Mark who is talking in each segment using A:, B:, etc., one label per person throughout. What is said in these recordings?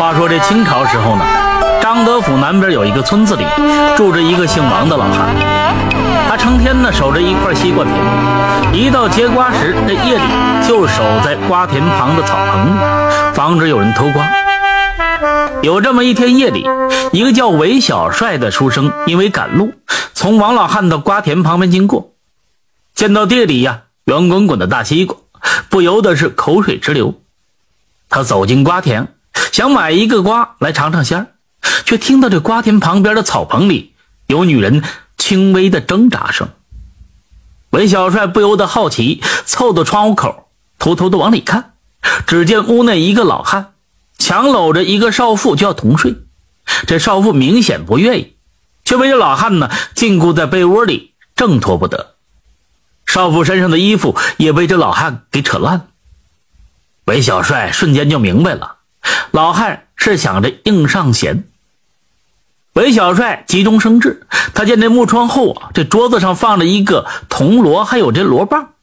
A: 话说这清朝时候呢，张德府南边有一个村子里住着一个姓王的老汉，他成天呢守着一块西瓜田，一到结瓜时，这夜里就守在瓜田旁的草棚里，防止有人偷瓜。有这么一天夜里，一个叫韦小帅的书生因为赶路，从王老汉的瓜田旁边经过，见到地里呀圆滚滚的大西瓜，不由得是口水直流。他走进瓜田，想买一个瓜来尝尝鲜儿，却听到这瓜田旁边的草棚里有女人轻微的挣扎声。韦小帅不由得好奇，凑到窗户口，偷偷的往里看，只见屋内一个老汉强搂着一个少妇就要同睡，这少妇明显不愿意，却被这老汉呢禁锢在被窝里，挣脱不得。少妇身上的衣服也被这老汉给扯烂了。韦小帅瞬间就明白了，老汉是想着硬上弦。韦小帅急中生智，他见这木窗后啊，这桌子上放着一个铜锣，还有这锣棒，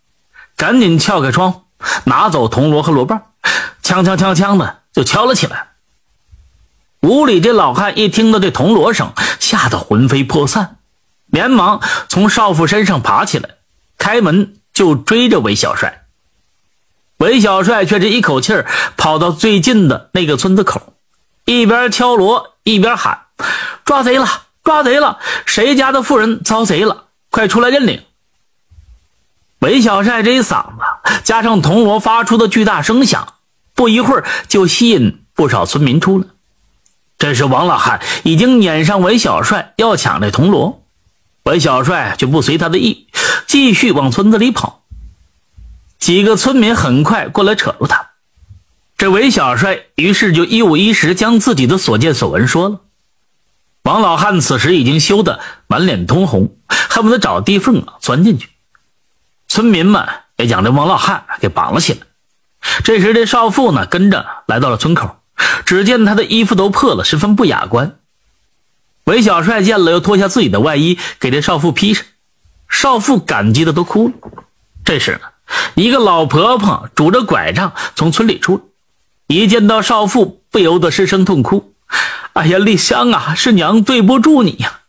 A: 赶紧撬开窗，拿走铜锣和锣棒，锵锵锵锵的就敲了起来。屋里这老汉一听到这铜锣声，吓得魂飞魄散，连忙从少妇身上爬起来，开门就追着韦小帅。韦小帅却是一口气儿跑到最近的那个村子口，一边敲锣一边喊：“抓贼了！抓贼了！谁家的妇人遭贼了？快出来认领！”韦小帅这一嗓子加上铜锣发出的巨大声响，不一会儿就吸引不少村民出来。这时王老汉已经撵上韦小帅要抢这铜锣，韦小帅却不随他的意，继续往村子里跑。几个村民很快过来扯住他，这韦小帅于是就一五一十将自己的所见所闻说了。王老汉此时已经羞得满脸通红，恨不得找地缝钻进去。村民们也将这王老汉给绑了起来。这时这少妇呢跟着来到了村口，只见他的衣服都破了，十分不雅观。韦小帅见了，又脱下自己的外衣给这少妇披上，少妇感激的都哭了。这时呢。一个老婆婆拄着拐杖从村里出来，一见到少妇，不由得失声痛哭：“哎呀，丽香啊，是娘对不住你呀！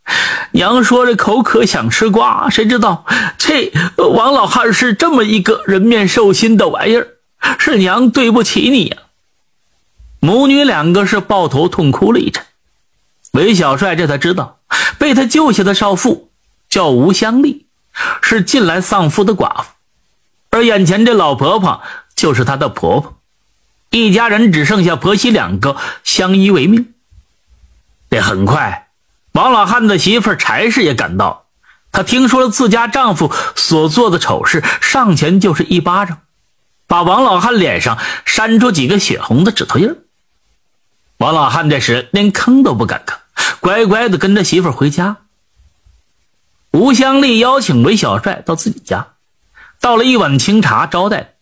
A: 娘说着口渴想吃瓜，谁知道这王老汉是这么一个人面兽心的玩意儿，是娘对不起你呀！”母女两个是抱头痛哭了一阵。韦小帅这才知道，被他救下的少妇叫吴香丽，是近来丧夫的寡妇。而眼前这老婆婆就是她的婆婆，一家人只剩下婆媳两个相依为命。这很快，王老汉的媳妇柴氏也赶到，她听说了自家丈夫所做的丑事，上前就是一巴掌，把王老汉脸上扇出几个血红的指头印王老汉这时连吭都不敢吭，乖乖的跟着媳妇回家。吴香丽邀请韦小帅到自己家。倒了一碗清茶招待。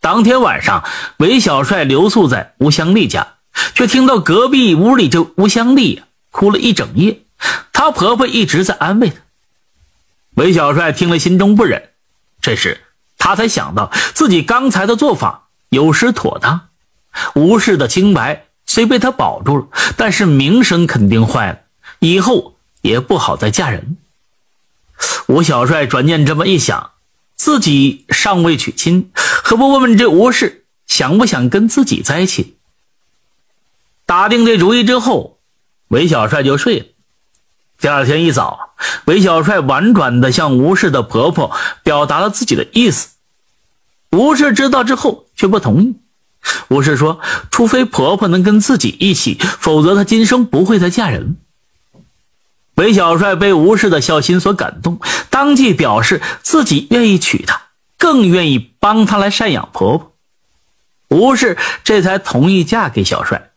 A: 当天晚上，韦小帅留宿在吴香丽家，却听到隔壁屋里这吴香丽哭了一整夜。她婆婆一直在安慰她。韦小帅听了，心中不忍。这时，他才想到自己刚才的做法有失妥当。吴氏的清白虽被他保住了，但是名声肯定坏了，以后也不好再嫁人。吴小帅转念这么一想。自己尚未娶亲，何不问问这吴氏想不想跟自己在一起？打定这主意之后，韦小帅就睡了。第二天一早，韦小帅婉转地向吴氏的婆婆表达了自己的意思。吴氏知道之后却不同意。吴氏说：“除非婆婆能跟自己一起，否则她今生不会再嫁人。”韦小帅被吴氏的孝心所感动，当即表示自己愿意娶她，更愿意帮她来赡养婆婆。吴氏这才同意嫁给小帅。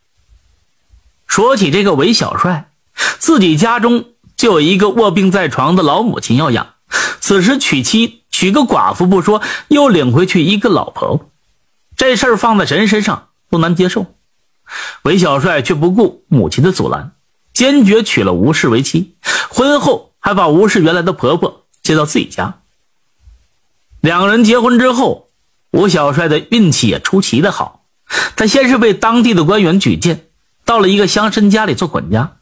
A: 说起这个韦小帅，自己家中就有一个卧病在床的老母亲要养，此时娶妻娶个寡妇不说，又领回去一个老婆婆，这事儿放在谁身上都难接受。韦小帅却不顾母亲的阻拦。坚决娶了吴氏为妻，婚后还把吴氏原来的婆婆接到自己家。两个人结婚之后，吴小帅的运气也出奇的好。他先是被当地的官员举荐，到了一个乡绅家里做管家，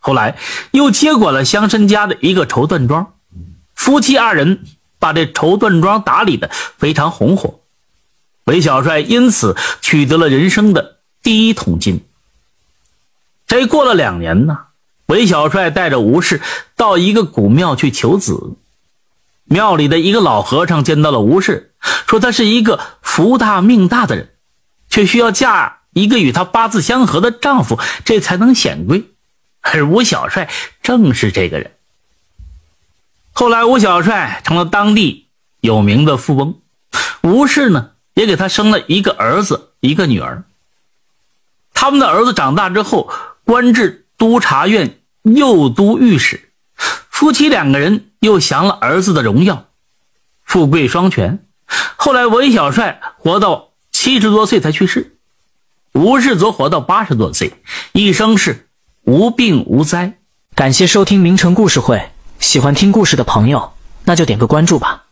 A: 后来又接管了乡绅家的一个绸缎庄，夫妻二人把这绸缎庄打理的非常红火，韦小帅因此取得了人生的第一桶金。这过了两年呢，韦小帅带着吴氏到一个古庙去求子，庙里的一个老和尚见到了吴氏，说他是一个福大命大的人，却需要嫁。一个与他八字相合的丈夫，这才能显贵。而吴小帅正是这个人。后来，吴小帅成了当地有名的富翁，吴氏呢也给他生了一个儿子，一个女儿。他们的儿子长大之后，官至督察院右都御史，夫妻两个人又享了儿子的荣耀，富贵双全。后来，文小帅活到七十多岁才去世。吴氏则活到八十多岁，一生是无病无灾。
B: 感谢收听名城故事会，喜欢听故事的朋友，那就点个关注吧。